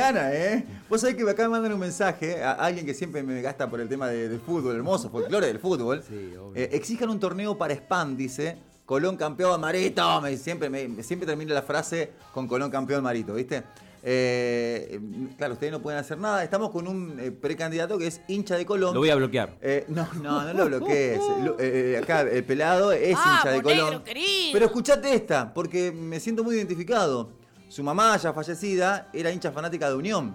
Ana, ¿eh? Vos sabés que me acaban de mandar un mensaje a alguien que siempre me gasta por el tema de, fútbol, hermoso, folclore del fútbol. Sí, obvio. Eh, exijan un torneo para Spam, dice. Colón campeón marito. Me, siempre, me, siempre termina la frase con Colón campeón marito, ¿viste? Eh, claro, ustedes no pueden hacer nada. Estamos con un eh, precandidato que es hincha de Colón. Lo voy a bloquear. no, no, no lo bloquees. acá el pelado es hincha de Colón. Pero escuchate esta, porque me siento muy identificado. Su mamá, ya fallecida, era hincha fanática de Unión.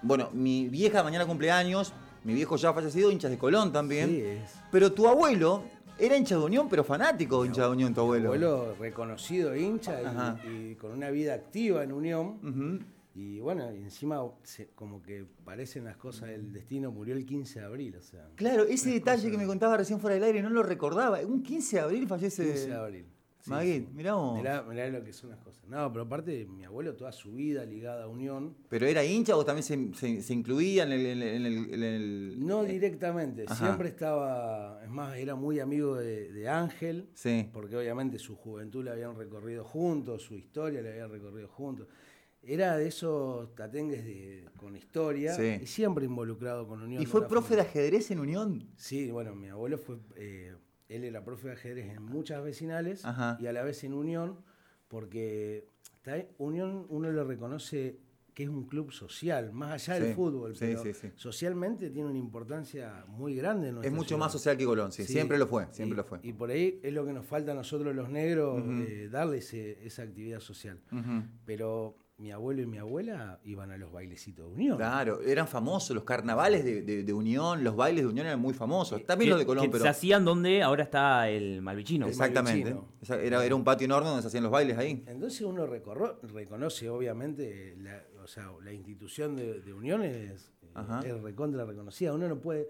Bueno, mi vieja mañana cumpleaños, mi viejo ya fallecido, hinchas de Colón también. Sí, es. Pero tu abuelo era hincha de Unión, pero fanático hincha de Unión, tu abuelo. Abuelo reconocido hincha y, con una vida activa en Unión. Y bueno, encima como que parecen las cosas del destino, murió el 15 de abril, o sea. Claro, ese detalle que me contaba recién fuera del aire no lo recordaba. Un 15 de abril fallece. 15 de abril. Maguit, mirá vos. Mirá, lo que son las cosas. No, pero aparte, mi abuelo toda su vida ligada a Unión. ¿Pero era hincha o también se, incluía en el, No directamente, siempre estaba, es más, era muy amigo de, Ángel, sí. porque obviamente su juventud la habían recorrido juntos, su historia la habían recorrido juntos. Era de esos tatengues de, con historia y siempre involucrado con Unión. ¿Y fue profe de ajedrez en Unión? Sí, bueno, mi abuelo fue... Eh, él era profe de ajedrez en muchas vecinales y a la vez en Unión, porque Unión uno le reconoce que es un club social, más allá del fútbol, pero socialmente tiene una importancia muy grande. es mucho más social que Colón, siempre lo fue, siempre y, lo fue. Y por ahí es lo que nos falta a nosotros los negros, eh, darle esa actividad social. Pero mi abuelo y mi abuela iban a los bailecitos de Unión. Claro, eran famosos los carnavales de, Unión, los bailes de Unión eran muy famosos. También los de Colón, pero. Se hacían donde ahora está el Malvichino. Exactamente. Era, era un patio enorme donde se hacían los bailes ahí. Entonces uno reconoce, obviamente, la, o sea, la institución de, Unión es, es recontra reconocida. Uno no puede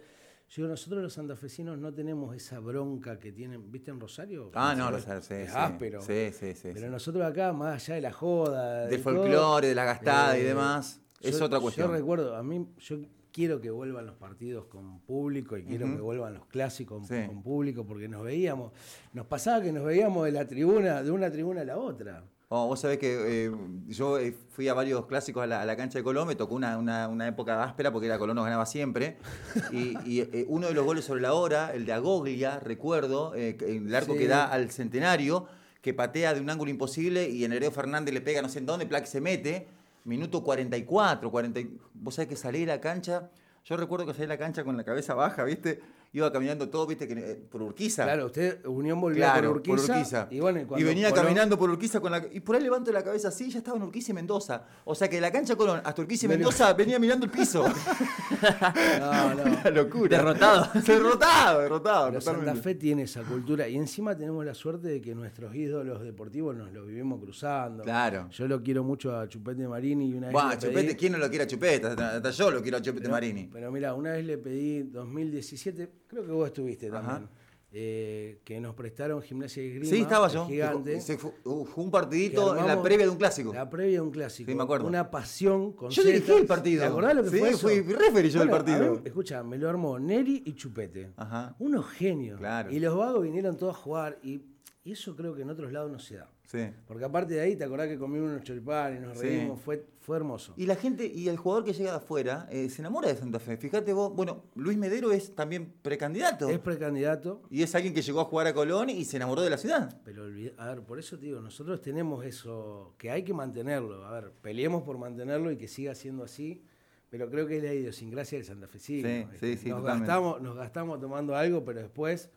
yo digo, nosotros los santafesinos no tenemos esa bronca que tienen, ¿viste en Rosario? Ah, no, Rosario, sí. Es áspero. Sí, sí, sí. Pero nosotros acá, más allá de la joda. Del folclore, de la gastada y eh, demás, es otra cuestión. Yo recuerdo, a mí, yo quiero que vuelvan los partidos con público y quiero que vuelvan los clásicos con público porque nos veíamos, nos pasaba que nos veíamos de la tribuna, de una tribuna a la otra. Oh, vos sabés que eh, yo eh, fui a varios clásicos a la, cancha de Colón, me tocó una, una, época áspera porque era Colón nos ganaba siempre. Y, eh, uno de los goles sobre la hora, el de Agoglia, recuerdo, el arco que da al centenario, que patea de un ángulo imposible y Enereo Fernández le pega no sé en dónde, Plaque se mete, minuto 44, 40, vos sabés que salí de la cancha, yo recuerdo que salí de la cancha con la cabeza baja, ¿viste? Iba caminando todo, viste, que, eh, por Urquiza. Claro, usted, Unión volvía por, Urquiza, Y, venía caminando por Urquiza con la. Y por ahí levanto la cabeza así, ya estaba en Urquiza y Mendoza. O sea que de la cancha Colón hasta Urquiza y Mendoza venía mirando el piso. no, no. Una locura. Derrotado. derrotado, derrotado. Pero Santa Fe tiene esa cultura. Y encima tenemos la suerte de que nuestros ídolos deportivos nos los vivimos cruzando. Claro. Yo lo quiero mucho a Chupete Marini y una vez. Bueno, Chupete, ¿quién no lo quiere a Chupete? Hasta, yo lo quiero a Chupete Marini. Pero mira, una vez le pedí 2017 creo que vos estuviste también. Eh, que nos prestaron Gimnasia y Grima. Sí, estaba yo. Gigante. fue, un partidito en la previa de un clásico. La previa de un clásico. Sí, me acuerdo. Una pasión con Yo dirigí el partido. ¿Te acordás lo que sí, fue eso? fui referee yo del partido. escucha, me lo armó Neri y Chupete. Ajá. Unos genios. Claro. Y los vagos vinieron todos a jugar y y eso creo que en otros lados no se da. Porque aparte de ahí, ¿te acordás que comimos unos choripanes, nos reímos? Fue, fue hermoso. Y la gente, y el jugador que llega de afuera, eh, se enamora de Santa Fe. Fíjate vos, bueno, Luis Medero es también precandidato. Es precandidato. Y es alguien que llegó a jugar a Colón y se enamoró de la ciudad. Pero, a ver, por eso te digo, nosotros tenemos eso, que hay que mantenerlo. A ver, peleemos por mantenerlo y que siga siendo así. Pero creo que es la idiosincrasia del Santa Fe. Sí, sí, sí, nos, gastamos, nos gastamos tomando algo, pero después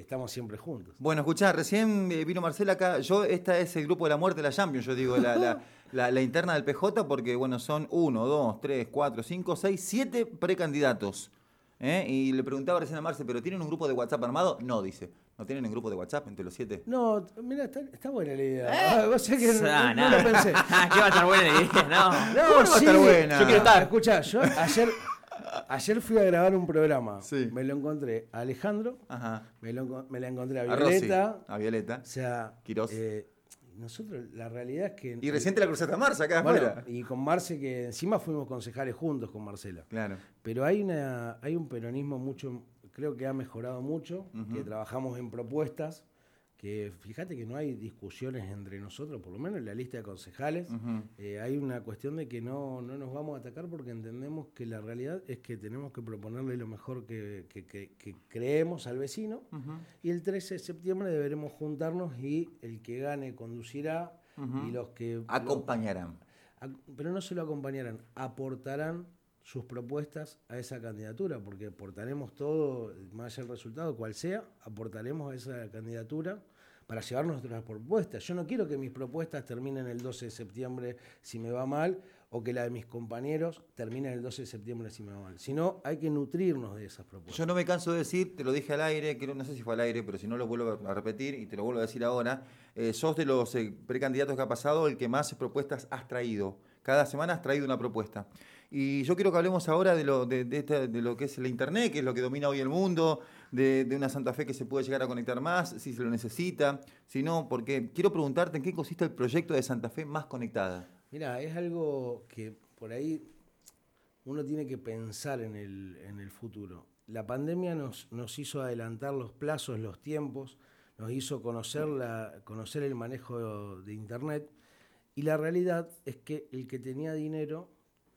estamos siempre juntos. Bueno, escuchá, recién eh, vino Marcela acá. Yo, esta es el grupo de la muerte de la Champions, yo digo, la, interna del PJ, porque, bueno, son uno, dos, tres, cuatro, cinco, seis, siete precandidatos. ¿eh? Y le preguntaba recién a Marce, ¿pero tienen un grupo de WhatsApp armado? No, dice. ¿No tienen un grupo de WhatsApp entre los siete? No, mira, está, buena la idea. ¿Eh? Ah, vos que no, no, lo pensé. ¿Qué va a estar buena la idea? No, no, no va a estar buena. Yo quiero estar. Escucha, yo ayer Ayer fui a grabar un programa. Me lo encontré a Alejandro. Me, lo, me la encontré a Violeta. A, Violeta. O sea. Quirós. Eh, nosotros, la realidad es que. Y reciente la cruzaste a Marce acá afuera. Y con Marce, que encima fuimos concejales juntos con Marcela. Claro. Pero hay, una, hay un peronismo mucho. Creo que ha mejorado mucho. Que trabajamos en propuestas que fíjate que no hay discusiones entre nosotros, por lo menos en la lista de concejales, eh, hay una cuestión de que no, no nos vamos a atacar porque entendemos que la realidad es que tenemos que proponerle lo mejor que, creemos al vecino. Y el 13 de septiembre deberemos juntarnos y el que gane conducirá y los que... Acompañarán. pero no se lo acompañarán, aportarán sus propuestas a esa candidatura, porque aportaremos todo, más allá del resultado, cual sea, aportaremos a esa candidatura para llevar nuestras propuestas. Yo no quiero que mis propuestas terminen el 12 de septiembre si me va mal, o que la de mis compañeros termine el 12 de septiembre si me va mal, sino hay que nutrirnos de esas propuestas. Yo no me canso de decir, te lo dije al aire, que no sé si fue al aire, pero si no lo vuelvo a repetir y te lo vuelvo a decir ahora, eh, sos de los eh, precandidatos que ha pasado el que más propuestas has traído. Cada semana has traído una propuesta. Y yo quiero que hablemos ahora de lo, de, lo que es la Internet, que es lo que domina hoy el mundo, de, una Santa Fe que se puede llegar a conectar más, si se lo necesita, si no, porque quiero preguntarte en qué consiste el proyecto de Santa Fe más conectada. Mira, es algo que por ahí uno tiene que pensar en el, futuro. La pandemia nos, nos, hizo adelantar los plazos, los tiempos, nos hizo conocer, la, conocer el manejo de Internet y la realidad es que el que tenía dinero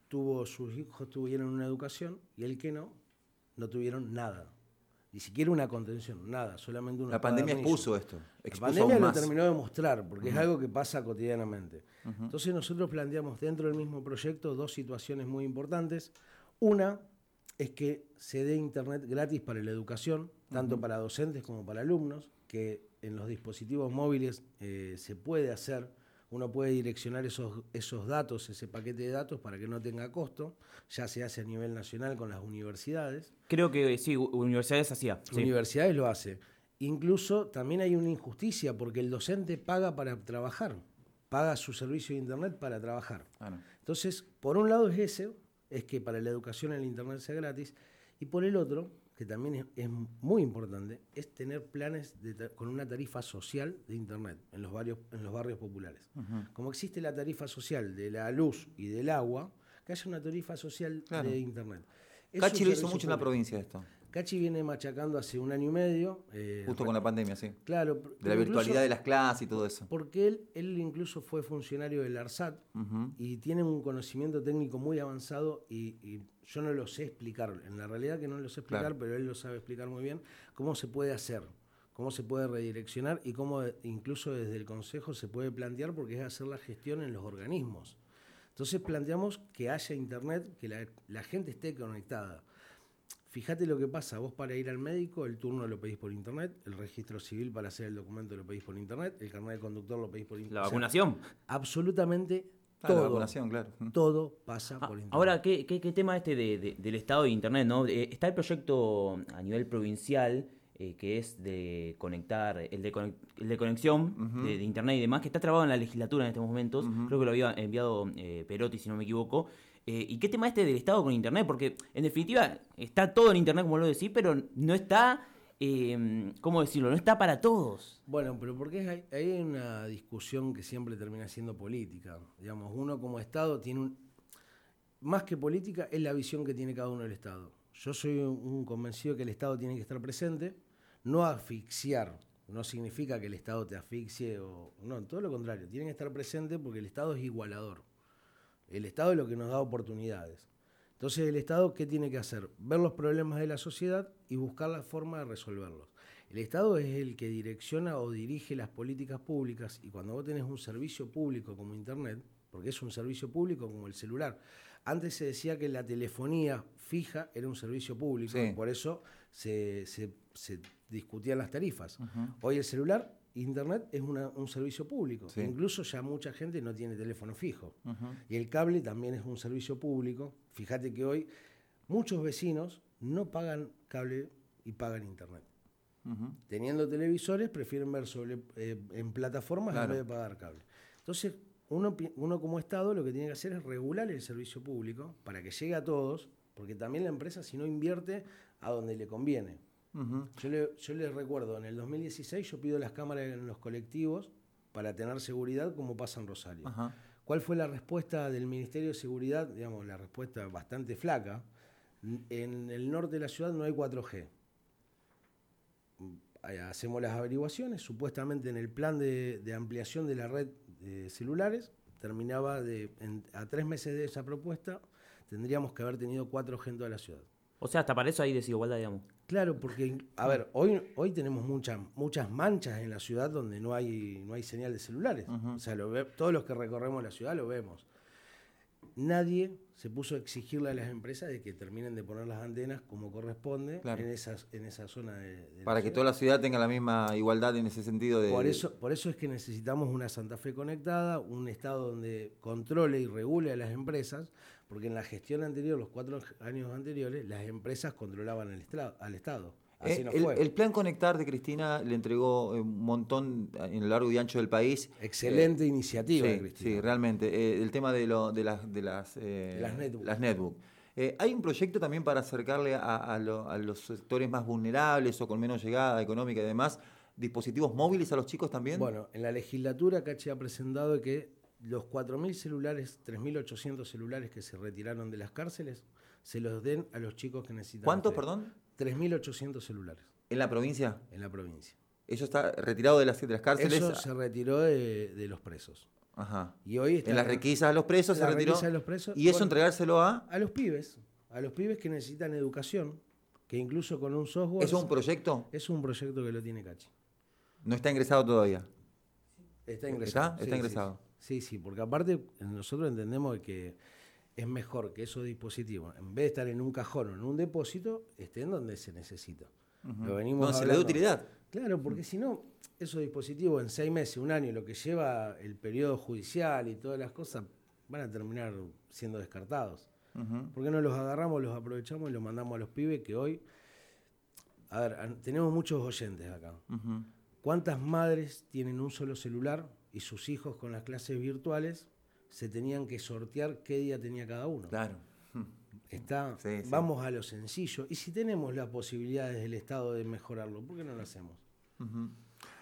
tuvo, sus hijos tuvieron una educación y el que no, no tuvieron nada. Ni siquiera una contención, nada, solamente una. La pandemia expuso esto. la pandemia lo terminó de mostrar, porque es algo que pasa cotidianamente. Entonces nosotros planteamos dentro del mismo proyecto dos situaciones muy importantes. Una es que se dé internet gratis para la educación, tanto para docentes como para alumnos, que en los dispositivos móviles eh, se puede hacer uno puede direccionar esos, esos datos, ese paquete de datos para que no tenga costo. Ya se hace a nivel nacional con las universidades. Creo que sí, universidades hacía. Universidades lo hace. Incluso también hay una injusticia porque el docente paga para trabajar, paga su servicio de Internet para trabajar. Entonces, por un lado es ese, es que para la educación el Internet sea gratis, y por el otro, que también es, muy importante, es tener planes con una tarifa social de Internet en los barrios, en los barrios populares. Como existe la tarifa social de la luz y del agua, que haya una tarifa social de Internet. Cachi lo hizo mucho en la provincia esto. Cachi viene machacando hace un año y medio. Eh, Justo con la pandemia, sí. Claro. De la virtualidad de las clases y todo eso. Porque él, él incluso fue funcionario del ARSAT y tiene un conocimiento técnico muy avanzado y, yo no lo sé explicar. En la realidad que no lo sé explicar, pero él lo sabe explicar muy bien, cómo se puede hacer, cómo se puede redireccionar y cómo incluso desde el Consejo se puede plantear porque es hacer la gestión en los organismos. Entonces planteamos que haya Internet, que la, la gente esté conectada. Fíjate lo que pasa, vos para ir al médico el turno lo pedís por internet, el registro civil para hacer el documento lo pedís por internet, el carnet de conductor lo pedís por internet. ¿La vacunación? absolutamente todo. la vacunación, claro. Todo pasa ah, por internet. Ahora, ¿qué, tema este del estado de internet? ¿no? Eh, está el proyecto a nivel provincial eh, que es de conectar, el de, el de conexión de, internet y demás, que está trabado en la legislatura en estos momentos. Creo que lo había enviado eh, Perotti, si no me equivoco. Eh, ¿Y qué tema este del Estado con Internet? Porque en definitiva está todo en Internet, como lo decís, pero no está, eh, ¿cómo decirlo? No está para todos. Bueno, pero porque hay, hay una discusión que siempre termina siendo política. Digamos, uno como Estado tiene un... Más que política, es la visión que tiene cada uno del Estado. Yo soy un convencido que el Estado tiene que estar presente, no asfixiar. No significa que el Estado te asfixie o... No, todo lo contrario. Tiene que estar presente porque el Estado es igualador. El Estado es lo que nos da oportunidades. Entonces, ¿el Estado qué tiene que hacer? Ver los problemas de la sociedad y buscar la forma de resolverlos. El Estado es el que direcciona o dirige las políticas públicas y cuando vos tenés un servicio público como Internet, porque es un servicio público como el celular, antes se decía que la telefonía fija era un servicio público, por eso se, discutían las tarifas. Hoy el celular Internet es un servicio público. Incluso ya mucha gente no tiene teléfono fijo. Y el cable también es un servicio público. Fíjate que hoy muchos vecinos no pagan cable y pagan Internet. Teniendo televisores, prefieren ver sobre, eh, en plataformas en vez de pagar cable. Entonces, uno, uno como Estado lo que tiene que hacer es regular el servicio público para que llegue a todos, porque también la empresa si no invierte a donde le conviene yo, les recuerdo, en el 2016 yo pido las cámaras en los colectivos para tener seguridad como pasa en Rosario. ¿Cuál fue la respuesta del Ministerio de Seguridad? Digamos, la respuesta bastante flaca. En el norte de la ciudad no hay 4G. hacemos las averiguaciones, supuestamente en el plan de, ampliación de la red de celulares, terminaba de, a tres meses de esa propuesta, tendríamos que haber tenido cuatro gente de la ciudad. O sea, hasta para eso hay desigualdad, digamos. Claro, porque, a ver, hoy, hoy tenemos muchas, muchas manchas en la ciudad donde no hay, no hay señal de celulares. O sea, lo todos los que recorremos la ciudad lo vemos nadie se puso a exigirle a las empresas de que terminen de poner las antenas como corresponde en, esas, en esa zona de, Para que toda la ciudad tenga la misma igualdad en ese sentido de... Por eso, por eso es que necesitamos una Santa Fe conectada, un Estado donde controle y regule a las empresas, porque en la gestión anterior, los cuatro años anteriores, las empresas controlaban al Estado. Eh, el, plan Conectar de Cristina le entregó eh, un montón en el largo y ancho del país. Excelente eh, iniciativa, sí, Cristina. Sí, realmente. el tema de, lo, de, las, de las, las netbook. ¿Hay un proyecto también para acercarle a, los sectores más vulnerables o con menos llegada económica y demás dispositivos móviles a los chicos también? Bueno, en la legislatura Cachi ha presentado que los 4.000 celulares, 3.800 celulares que se retiraron de las cárceles, se los den a los chicos que necesitan. ¿Cuántos, perdón? 3.800 celulares. ¿En la provincia? En la provincia. ¿Eso está retirado de las, de las cárceles? Eso se retiró de, los presos. Ajá. Y hoy está en las requisas a los presos se retiró. De los presos, ¿Y eso entregárselo a? A los pibes. A los pibes que necesitan educación, que incluso con un software... ¿Es un proyecto? Es un proyecto que lo tiene Cachi. ¿No está ingresado todavía? Está ingresado. ¿Está? Está ingresado. Sí, sí, porque aparte nosotros entendemos que es mejor que esos dispositivos, en vez de estar en un cajón o en un depósito, estén donde se necesita. Lo venimos no, se le da utilidad. Claro, porque si no, esos dispositivos en seis meses, un año, lo que lleva el periodo judicial y todas las cosas, van a terminar siendo descartados. ¿Por qué no los agarramos, los aprovechamos y los mandamos a los pibes que hoy... A ver, tenemos muchos oyentes acá. ¿Cuántas madres tienen un solo celular y sus hijos con las clases virtuales se tenían que sortear qué día tenía cada uno. Claro. Está, Vamos a lo sencillo. Y si tenemos la posibilidad desde el Estado de mejorarlo, ¿por qué no lo hacemos?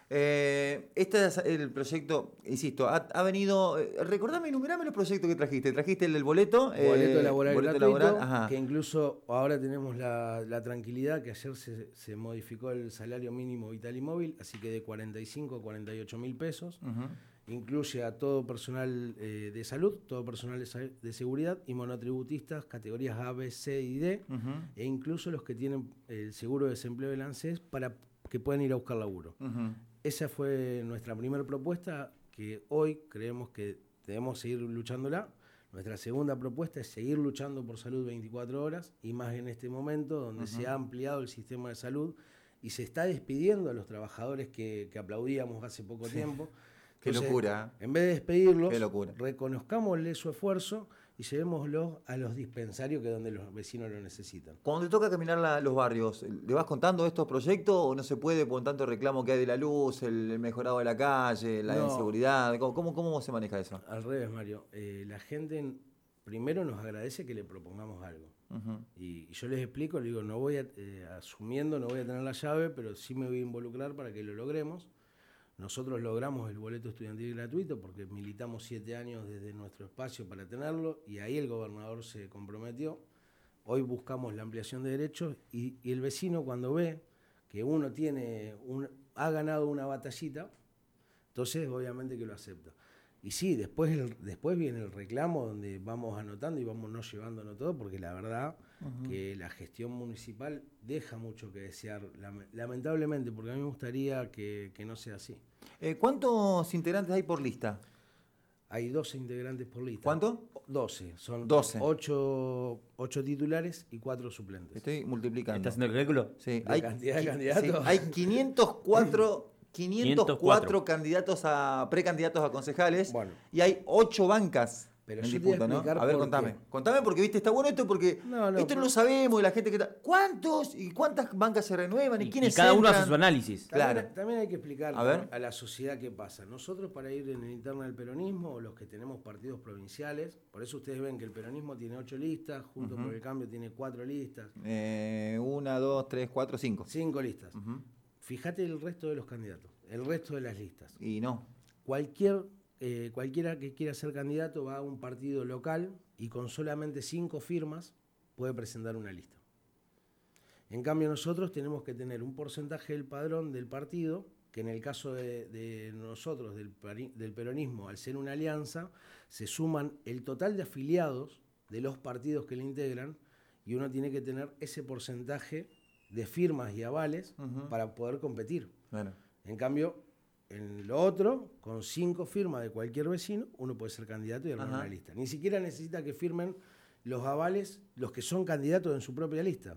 Eh, este es el proyecto, insisto, ha, venido. Eh, recordame, enumerame los proyectos que trajiste. Trajiste el del boleto. Boleto eh, laboral boleto gratuito, que incluso ahora tenemos la, tranquilidad que ayer se, modificó el salario mínimo vital y móvil, así que de 45 a 48 mil pesos incluye a todo personal eh, de salud, todo personal de, seguridad y monotributistas, categorías A, B, C y D, e incluso los que tienen el seguro de desempleo del ANSES para que puedan ir a buscar laburo. Esa fue nuestra primera propuesta, que hoy creemos que debemos seguir luchándola. Nuestra segunda propuesta es seguir luchando por salud 24 horas y más en este momento donde se ha ampliado el sistema de salud y se está despidiendo a los trabajadores que, aplaudíamos hace poco tiempo. Qué locura. En vez de despedirlos, reconozcámosle su esfuerzo y llevémoslo a los dispensarios que es donde los vecinos lo necesitan. Cuando te toca caminar los barrios, ¿le vas contando estos proyectos o no se puede por tanto reclamo que hay de la luz, el, mejorado de la calle, la inseguridad? ¿Cómo, ¿Cómo, se maneja eso? Al revés, Mario. Eh, la gente primero nos agradece que le propongamos algo. y, yo les explico, le digo, no voy a, eh, asumiendo, no voy a tener la llave, pero sí me voy a involucrar para que lo logremos. Nosotros logramos el boleto estudiantil gratuito porque militamos siete años desde nuestro espacio para tenerlo y ahí el gobernador se comprometió. Hoy buscamos la ampliación de derechos y, el vecino cuando ve que uno tiene un, ha ganado una batallita, entonces obviamente que lo acepta. Y sí, después, después viene el reclamo donde vamos anotando y vamos no llevándonos todo, porque la verdad que la gestión municipal deja mucho que desear, lamentablemente, porque a mí me gustaría que, no sea así. Eh, ¿Cuántos integrantes hay por lista? Hay 12 integrantes por lista. ¿Cuánto? 12. Son 12. 8, titulares y 4 suplentes. Estoy multiplicando. ¿Estás haciendo el cálculo? Sí. hay, cantidad de candidatos. hay 504 504, candidatos a precandidatos a concejales y hay 8 bancas pero en disputa, ¿no? A ver, contame. Contame porque viste, está bueno esto porque esto no lo sabemos y la gente que está. ¿Cuántos y cuántas bancas se renuevan y, quiénes y cada uno hace su análisis. Claro. También, hay que explicar a, la sociedad qué pasa. Nosotros para ir en el interno del peronismo, o los que tenemos partidos provinciales, por eso ustedes ven que el peronismo tiene ocho listas, junto con el cambio tiene cuatro listas. Eh, una, dos, tres, cuatro, cinco. Cinco listas. Fíjate el resto de los candidatos, el resto de las listas. Y no. Cualquier, eh, cualquiera que quiera ser candidato va a un partido local y con solamente cinco firmas puede presentar una lista. En cambio, nosotros tenemos que tener un porcentaje del padrón del partido, que en el caso de, nosotros, del, del, peronismo, al ser una alianza, se suman el total de afiliados de los partidos que le integran y uno tiene que tener ese porcentaje de firmas y avales para poder competir. En cambio, en lo otro, con cinco firmas de cualquier vecino, uno puede ser candidato y armar una lista. Ni siquiera necesita que firmen los avales los que son candidatos en su propia lista.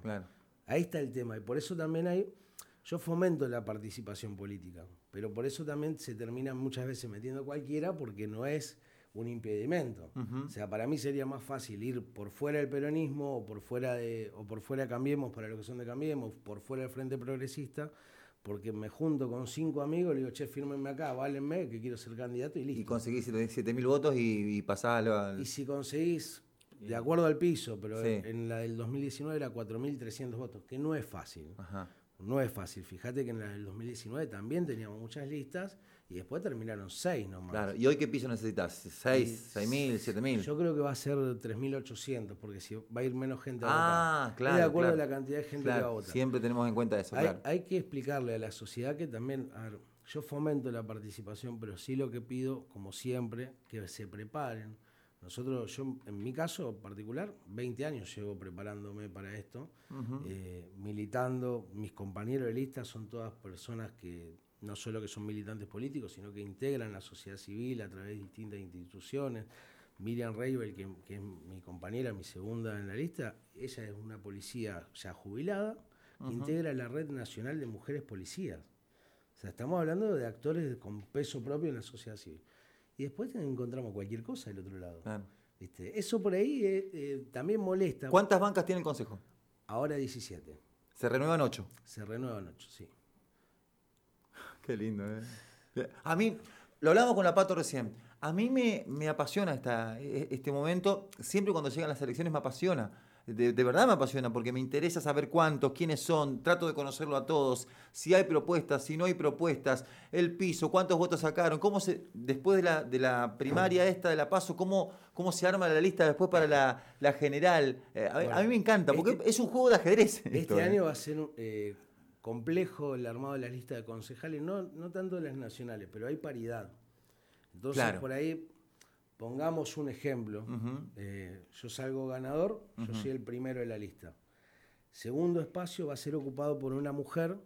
Ahí está el tema. Y por eso también hay. Yo fomento la participación política, pero por eso también se termina muchas veces metiendo cualquiera porque no es un impedimento. O sea, para mí sería más fácil ir por fuera del peronismo o por fuera de o por fuera Cambiemos para lo que son de Cambiemos, por fuera del Frente Progresista, porque me junto con cinco amigos, le digo, che, fírmenme acá, válenme, que quiero ser candidato y listo. Y conseguís 7.000 votos y, y pasás al... Y si conseguís, de acuerdo al piso, pero en la del 2019 era 4.300 votos, que no es fácil. No es fácil. Fíjate que en la del 2019 también teníamos muchas listas y después terminaron seis nomás. Claro, ¿y hoy qué piso necesitas? ¿Seis, seis mil, siete mil? Yo creo que va a ser 3.800, porque si va a ir menos gente a ah, votar. claro. de acuerdo a la cantidad de gente que va a votar. Siempre tenemos en cuenta eso, hay, claro. Hay que explicarle a la sociedad que también, a ver, yo fomento la participación, pero sí lo que pido, como siempre, que se preparen. Nosotros, yo en mi caso particular, 20 años llevo preparándome para esto, eh, militando, mis compañeros de lista son todas personas que no solo que son militantes políticos, sino que integran la sociedad civil a través de distintas instituciones. Miriam Reibel, que, es mi compañera, mi segunda en la lista, ella es una policía ya jubilada, que integra la Red Nacional de Mujeres Policías. O sea, estamos hablando de actores con peso propio en la sociedad civil. Y después encontramos cualquier cosa del otro lado. Eso por ahí eh, eh, también molesta. ¿Cuántas bancas tiene el Consejo? Ahora 17. ¿Se renuevan 8? Se renuevan 8, sí. Qué lindo, ¿eh? A mí, lo hablamos con la Pato recién, a mí me, me apasiona esta, e, este momento, siempre cuando llegan las elecciones me apasiona. De, verdad me apasiona porque me interesa saber cuántos, quiénes son, trato de conocerlo a todos, si hay propuestas, si no hay propuestas, el piso, cuántos votos sacaron, cómo se, después de la, de la primaria esta, de la paso, cómo, cómo se arma la lista después para la, general. Eh, a, mí me encanta, porque este es un juego de ajedrez. Este ¿eh? año va a ser eh, complejo el armado de la lista de concejales, no, no tanto las nacionales, pero hay paridad. Entonces, por ahí, pongamos un ejemplo. Eh, yo salgo ganador, yo soy el primero de la lista. Segundo espacio va a ser ocupado por una mujer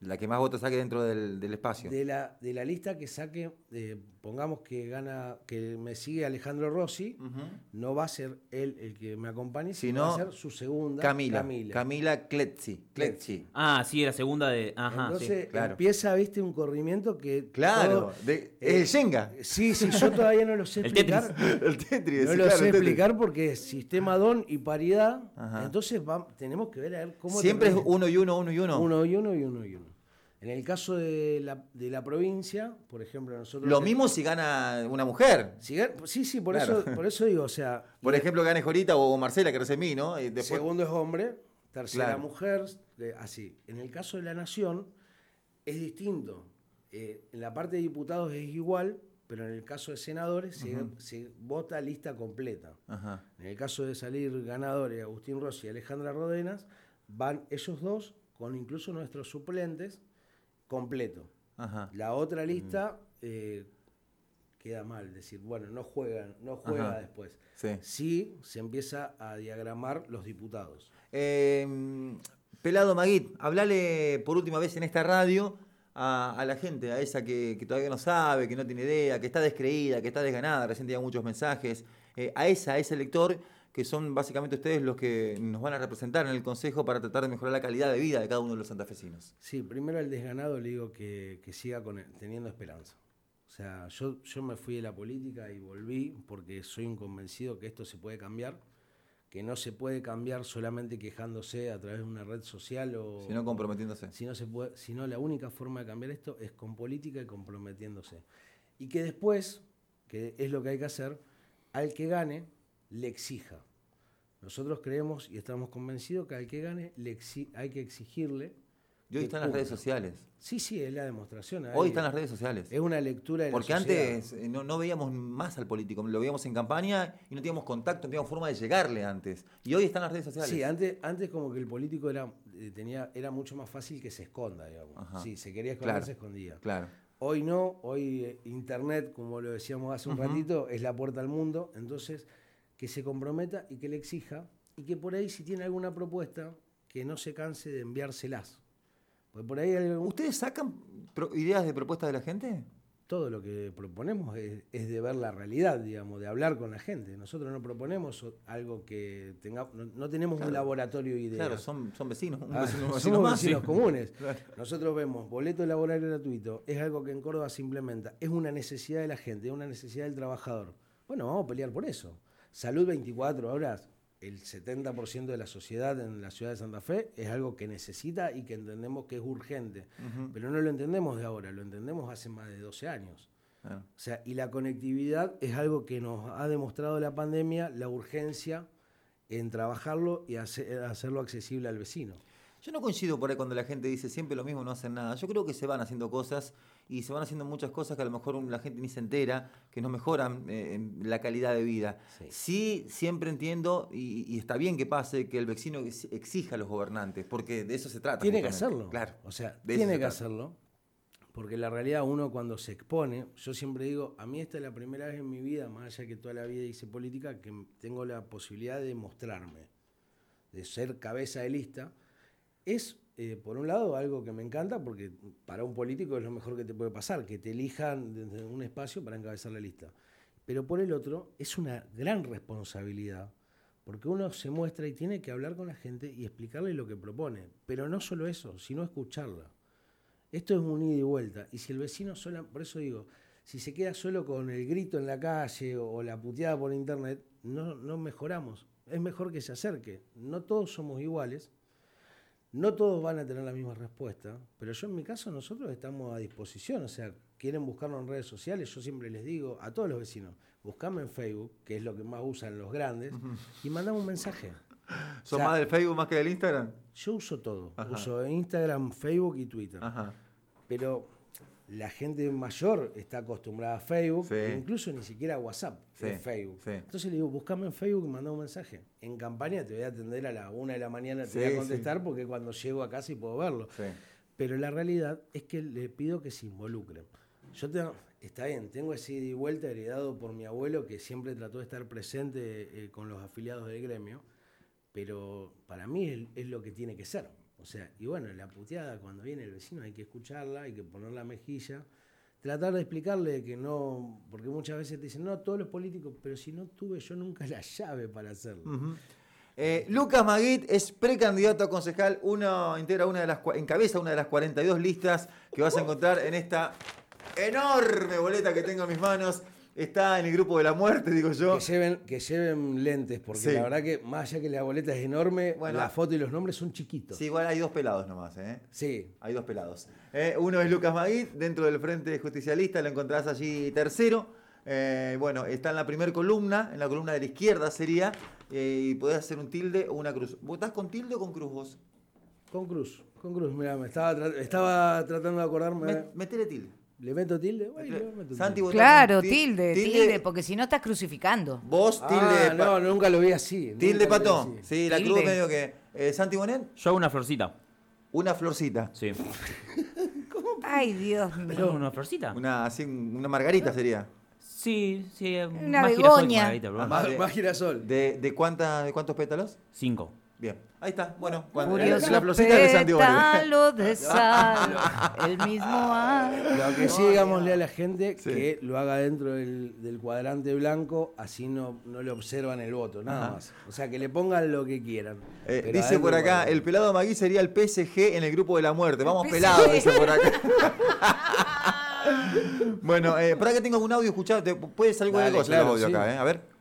la que más votos saque dentro del, espacio. De la, de la lista que saque, eh, pongamos que gana, que me sigue Alejandro Rossi, no va a ser él el que me acompañe, sino va a ser su segunda. Camila. Camila, Camila Kletzi, Ah, sí, la segunda de. Ajá, Entonces empieza, viste, un corrimiento que. Claro, de, es el Shenga. Sí, sí, yo todavía no lo sé explicar. el Tetris. No lo sé explicar porque es sistema DON y paridad. Entonces tenemos que ver a ver cómo. Siempre es uno y uno, uno y uno. Uno y uno y uno y uno. En el caso de la, de la provincia, por ejemplo, nosotros... Lo mismo si gana una mujer. sí, sí, por, eso, por eso digo, o sea... Por ejemplo, gane Jorita o Marcela, que recién mí, ¿no? Segundo es hombre, tercera mujer, así. En el caso de la nación es distinto. Eh, en la parte de diputados es igual, pero en el caso de senadores se, vota lista completa. En el caso de salir ganadores Agustín Rossi y Alejandra Rodenas, van ellos dos con incluso nuestros suplentes completo. La otra lista eh, queda mal, decir, bueno, no juegan, no juega después. Sí. se empieza a diagramar los diputados. Em, Pelado Maguit, hablale por última vez en esta radio a, la gente, a esa que, todavía no sabe, que no tiene idea, que está descreída, que está desganada, recién tenía muchos mensajes, eh, a esa, a ese lector que son básicamente ustedes los que nos van a representar en el Consejo para tratar de mejorar la calidad de vida de cada uno de los santafesinos. Sí, primero al desganado le digo que, siga teniendo esperanza. O sea, yo, yo me fui de la política y volví porque soy un convencido que esto se puede cambiar, que no se puede cambiar solamente quejándose a través de una red social o... Sino comprometiéndose. Si no se puede, sino la única forma de cambiar esto es con política y comprometiéndose. Y que después, que es lo que hay que hacer, al que gane, le exija. Nosotros creemos y estamos convencidos que al que gane le hay que exigirle Y hoy están las redes sociales. Sí, sí, es la demostración. Hoy están las redes sociales. Es una lectura de Porque antes eh, no, no, veíamos más al político, lo veíamos en campaña y no teníamos contacto, no teníamos forma de llegarle antes. Y hoy están las redes sociales. Sí, antes, antes como que el político era, eh, tenía, era mucho más fácil que se esconda, digamos. Sí, se quería esconder, se escondía. Claro. Hoy no, hoy eh, Internet, como lo decíamos hace un ratito, es la puerta al mundo. Entonces, que se comprometa y que le exija y que por ahí si tiene alguna propuesta, que no se canse de enviárselas por ahí ¿Ustedes sacan ideas de propuestas de la gente? Todo lo que proponemos es, de ver la realidad, digamos, de hablar con la gente. Nosotros no proponemos algo que tenga, no, tenemos un laboratorio ideal. Claro, son, son vecinos, ah, somos vecinos comunes. Nosotros vemos boleto laboral gratuito, es algo que en Córdoba se implementa, es una necesidad de la gente, es una necesidad del trabajador. Bueno, vamos a pelear por eso. Salud 24 horas, el 70% de la sociedad en la ciudad de Santa Fe es algo que necesita y que entendemos que es urgente. Pero no lo entendemos de ahora, lo entendemos hace más de 12 años. O sea, y la conectividad es algo que nos ha demostrado la pandemia, la urgencia en trabajarlo y hacerlo accesible al vecino. Yo no coincido por ahí cuando la gente dice siempre lo mismo, no hacen nada. Yo creo que se van haciendo cosas y se van haciendo muchas cosas que a lo mejor la gente ni se entera, que no mejoran eh, la calidad de vida. Sí, siempre entiendo, y, está bien que pase, que el vecino exija a los gobernantes, porque de eso se trata. Tiene que hacerlo. Claro. O sea, tiene que hacerlo. Porque la realidad uno cuando se expone, yo siempre digo, a mí esta es la primera vez en mi vida, más allá que toda la vida hice política, que tengo la posibilidad de mostrarme, de ser cabeza de lista es, eh, por un lado, algo que me encanta porque para un político es lo mejor que te puede pasar, que te elijan desde un espacio para encabezar la lista. Pero por el otro, es una gran responsabilidad, porque uno se muestra y tiene que hablar con la gente y explicarle lo que propone. Pero no solo eso, sino escucharla. Esto es un ida y vuelta. Y si el vecino solo, por eso digo, si se queda solo con el grito en la calle o, la puteada por internet, no, no mejoramos. Es mejor que se acerque. No todos somos iguales, no todos van a tener la misma respuesta, pero yo en mi caso nosotros estamos a disposición, o sea, quieren buscarnos en redes sociales, yo siempre les digo a todos los vecinos, buscame en Facebook, que es lo que más usan los grandes, y mandame un mensaje. ¿Son más del Facebook más que del Instagram? Yo uso todo, uso Instagram, Facebook y Twitter. Pero la gente mayor está acostumbrada a Facebook, incluso ni siquiera a WhatsApp, Facebook. Entonces le digo, buscame en Facebook y manda un mensaje. En campaña te voy a atender a la una de la mañana, te voy a contestar porque cuando llego a casa y puedo verlo. Pero la realidad es que le pido que se involucren. Yo tengo, está bien, tengo ese ida y vuelta heredado por mi abuelo que siempre trató de estar presente eh, con los afiliados del gremio, pero para mí es lo que tiene que ser. O sea, y bueno, la puteada cuando viene el vecino hay que escucharla, hay que poner la mejilla, tratar de explicarle que no, porque muchas veces te dicen, no, todos los políticos, pero si no tuve yo nunca la llave para hacerlo. Eh, Lucas Maguit es precandidato a concejal, uno integra una de las encabeza una de las 42 listas que vas a encontrar en esta enorme boleta que tengo en mis manos está en el grupo de la muerte, digo yo. Que lleven, que lleven lentes, porque la verdad que más allá que la boleta es enorme, la foto y los nombres son chiquitos. Sí, igual hay dos pelados nomás, ¿eh? Sí. Hay dos pelados. Eh, uno es Lucas Maguid, dentro del Frente Justicialista, lo encontrás allí tercero. Eh, bueno, está en la primera columna, en la columna de la izquierda sería, eh, y podés hacer un tilde o una cruz. ¿Votás con tilde o con cruz vos? Con cruz, con cruz, mira, me estaba, estaba tratando de acordarme. metele tilde. ¿Le meto tilde? claro, tilde, tilde, porque si no estás crucificando. Vos, ah, tilde. no, nunca lo vi así. Tilde, pato. Sí, la cruz medio que. Eh, ¿Santi Bonet? Yo una florcita. Una florcita. Sí. ¿Cómo? Ay, Dios mío. ¿Una florcita? Una, así, una margarita sería. Sí, sí. Una begoña. Más, girasol. ¿De, de, cuánta, ¿De cuántos pétalos? Cinco. Bien, ahí está. Bueno, cuando Curioso la florcita de Santiago. de sal, el mismo Lo que sí, digámosle a la gente que lo haga dentro del, cuadrante blanco, así no, no le observan el voto, nada más. O sea, que le pongan lo que quieran. Eh, dice por acá, el pelado Magui sería el PSG en el grupo de la muerte. Vamos pelado, dice por acá. bueno, eh, para que tengo un audio escuchado, puede salir algo cosa el audio acá, eh? A ver.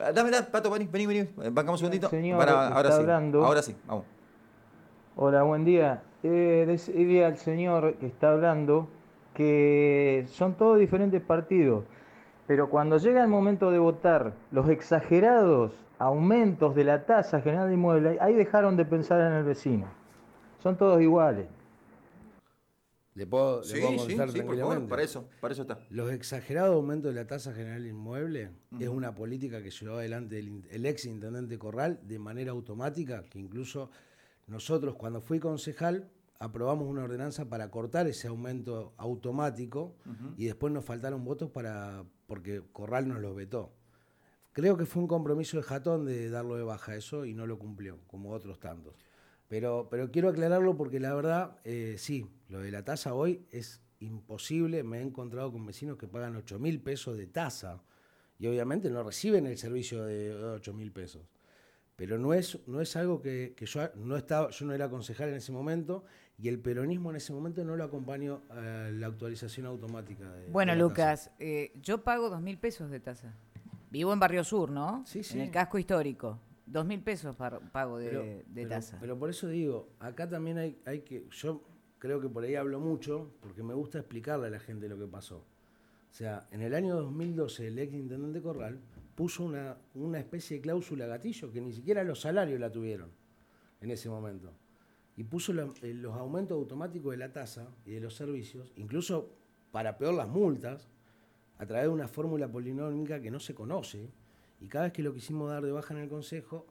Ah, dame, dame, Pato, vení, vení, vení. Bancamos un segundito. Para, ahora sí. Hablando. Ahora sí, vamos. Hola, buen día. Eh, decirle al señor que está hablando que son todos diferentes partidos, pero cuando llega el momento de votar, los exagerados aumentos de la tasa general de inmuebles, ahí dejaron de pensar en el vecino. son todos iguales. Le puedo, le puedo contestar sí, para eso, para eso está. Los exagerados aumentos de la tasa general inmueble es una política que llevó adelante el, ex intendente Corral de manera automática, que incluso nosotros cuando fui concejal aprobamos una ordenanza para cortar ese aumento automático y después nos faltaron votos para porque Corral nos lo vetó. Creo que fue un compromiso de Jatón de darlo de baja eso y no lo cumplió, como otros tantos. Pero, pero quiero aclararlo porque la verdad, eh, sí, lo de la tasa hoy es imposible. Me he encontrado con vecinos que pagan 8 mil pesos de tasa y obviamente no reciben el servicio de 8 mil pesos. Pero no es, no es algo que, yo no estaba, yo no era concejal en ese momento y el peronismo en ese momento no lo acompañó a la actualización automática. De, bueno, Lucas, eh, yo pago 2 mil pesos de tasa. Vivo en Barrio Sur, ¿no? Sí, sí. En el casco histórico. Dos mil pesos pago de, tasa. Pero por eso digo, acá también hay, hay que. Yo creo que por ahí hablo mucho, porque me gusta explicarle a la gente lo que pasó. O sea, en el año 2012, el ex intendente Corral puso una, una especie de cláusula gatillo que ni siquiera los salarios la tuvieron en ese momento. Y puso eh, los aumentos automáticos de la tasa y de los servicios, incluso para peor las multas, a través de una fórmula polinómica que no se conoce y cada vez que lo quisimos dar de baja en el Consejo,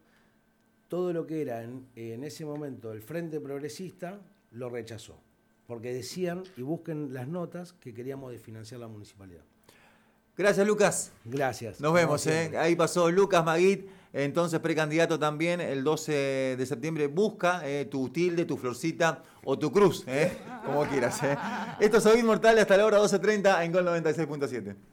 todo lo que era en, ese momento el Frente Progresista lo rechazó. Porque decían, y busquen las notas, que queríamos desfinanciar la municipalidad. Gracias, Lucas. Gracias. Nos vemos. ¿eh? Ahí pasó Lucas Maguit, entonces precandidato también. El 12 de septiembre busca eh, tu tilde, tu florcita o tu cruz, ¿eh? como quieras. Esto es Ovid Mortal hasta la hora 12.30 en Gol 96.7.